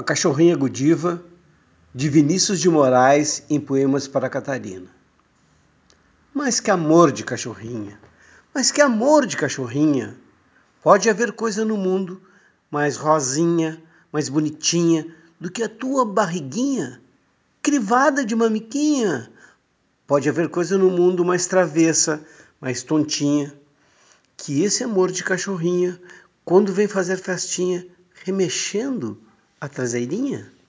A Cachorrinha Godiva, de Vinícius de Moraes, em Poemas para Catarina. Mas que amor de cachorrinha! Mas que amor de cachorrinha! Pode haver coisa no mundo mais rosinha, mais bonitinha do que a tua barriguinha, crivada de mamiquinha. Pode haver coisa no mundo mais travessa, mais tontinha, que esse amor de cachorrinha, quando vem fazer festinha, remexendo a traseirinha?